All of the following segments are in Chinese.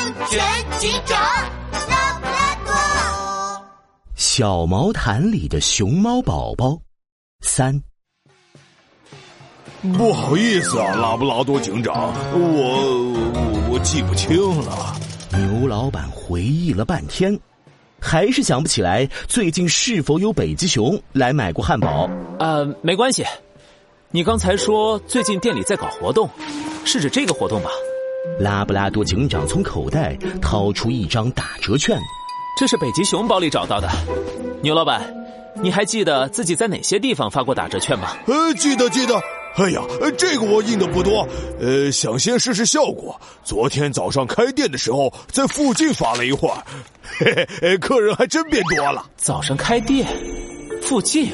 安全警长拉布拉多。小毛毯里的熊猫宝宝三。不好意思啊，拉布拉多警长，我我我记不清了。牛老板回忆了半天，还是想不起来最近是否有北极熊来买过汉堡。呃，没关系。你刚才说最近店里在搞活动，是指这个活动吧？拉布拉多警长从口袋掏出一张打折券，这是北极熊包里找到的。牛老板，你还记得自己在哪些地方发过打折券吗？呃，记得记得。哎呀，这个我印的不多，呃，想先试试效果。昨天早上开店的时候，在附近发了一会儿，嘿嘿，客人还真变多了。早上开店，附近，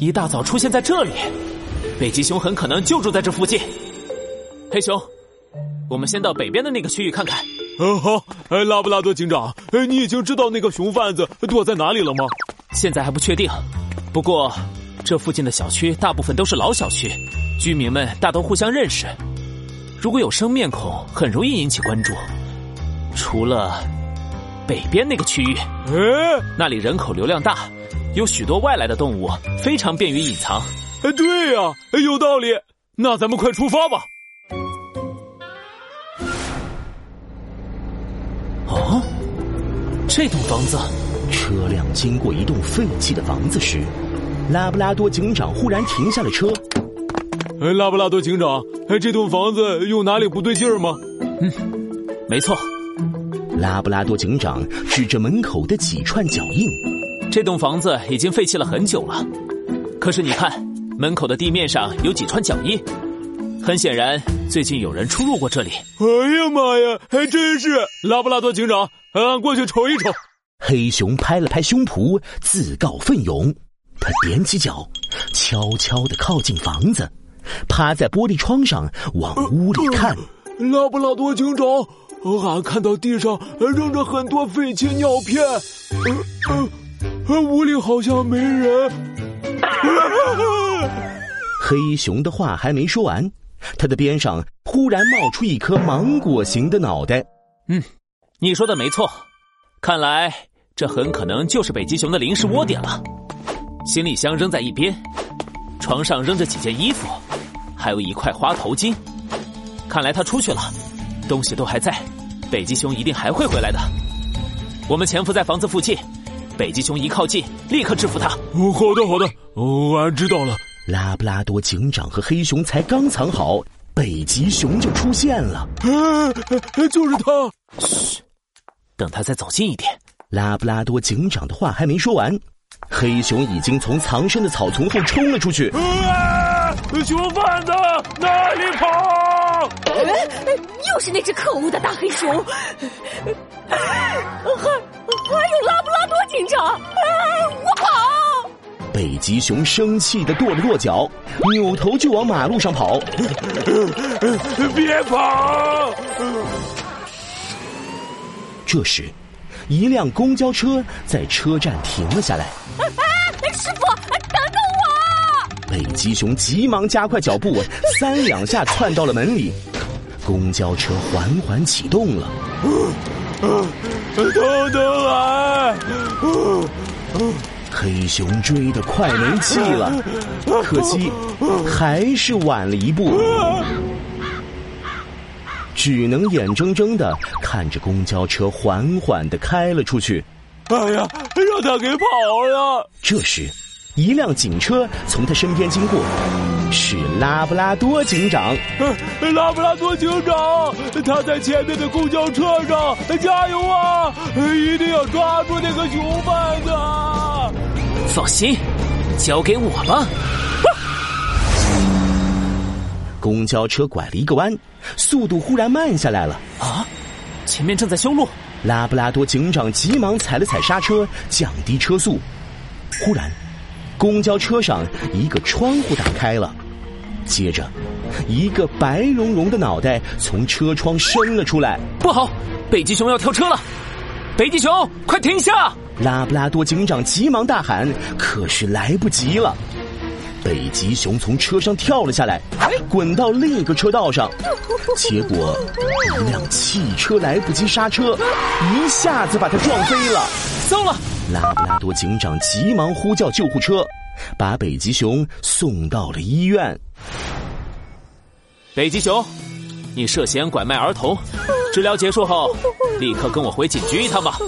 一大早出现在这里，北极熊很可能就住在这附近。黑熊，我们先到北边的那个区域看看。嗯，好。哎，拉布拉多警长，哎，你已经知道那个熊贩子躲在哪里了吗？现在还不确定，不过。这附近的小区大部分都是老小区，居民们大都互相认识。如果有生面孔，很容易引起关注。除了北边那个区域，那里人口流量大，有许多外来的动物，非常便于隐藏。哎，对呀，有道理。那咱们快出发吧。哦，这栋房子，车辆经过一栋废弃的房子时。拉布拉多警长忽然停下了车。哎，拉布拉多警长，哎，这栋房子有哪里不对劲儿吗？嗯，没错。拉布拉多警长指着门口的几串脚印。这栋房子已经废弃了很久了，可是你看，门口的地面上有几串脚印，很显然最近有人出入过这里。哎呀妈呀，还真是！拉布拉多警长，俺过去瞅一瞅。黑熊拍了拍胸脯，自告奋勇。他踮起脚，悄悄的靠近房子，趴在玻璃窗上往屋里看。拉布拉多警长，俺看到地上扔着很多废弃尿片，呃，屋里好像没人。黑熊的话还没说完，他的边上忽然冒出一颗芒果形的脑袋。嗯，你说的没错，看来这很可能就是北极熊的临时窝点了。行李箱扔在一边，床上扔着几件衣服，还有一块花头巾。看来他出去了，东西都还在。北极熊一定还会回来的。我们潜伏在房子附近，北极熊一靠近，立刻制服他。哦，好的，好的，哦，俺知道了。拉布拉多警长和黑熊才刚藏好，北极熊就出现了。就是他。嘘，等他再走近一点。拉布拉多警长的话还没说完。黑熊已经从藏身的草丛后冲了出去。熊贩子，哪里跑？又是那只可恶的大黑熊！还还有拉布拉多警长！北极熊生气的跺了跺脚，扭头就往马路上跑。别跑！这时。一辆公交车在车站停了下来。师傅，等等我！北极熊急忙加快脚步，三两下窜到了门里。公交车缓缓启动了。等等俺！黑熊追得快没气了，可惜还是晚了一步。只能眼睁睁的看着公交车缓缓的开了出去。哎呀，让他给跑了！这时，一辆警车从他身边经过，是拉布拉多警长。拉布拉多警长，他在前面的公交车上，加油啊！一定要抓住那个熊贩子。放心，交给我吧。公交车拐了一个弯，速度忽然慢下来了。啊，前面正在修路。拉布拉多警长急忙踩了踩刹车，降低车速。忽然，公交车上一个窗户打开了，接着，一个白茸茸的脑袋从车窗伸了出来。不好，北极熊要跳车了！北极熊，快停下！拉布拉多警长急忙大喊，可是来不及了。北极熊从车上跳了下来，滚到另一个车道上，结果一辆汽车来不及刹车，一下子把它撞飞了。糟了！拉布拉多警长急忙呼叫救护车，把北极熊送到了医院。北极熊，你涉嫌拐卖儿童，治疗结束后，立刻跟我回警局一趟吧。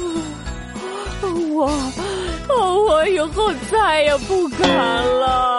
我，我以后再也不敢了。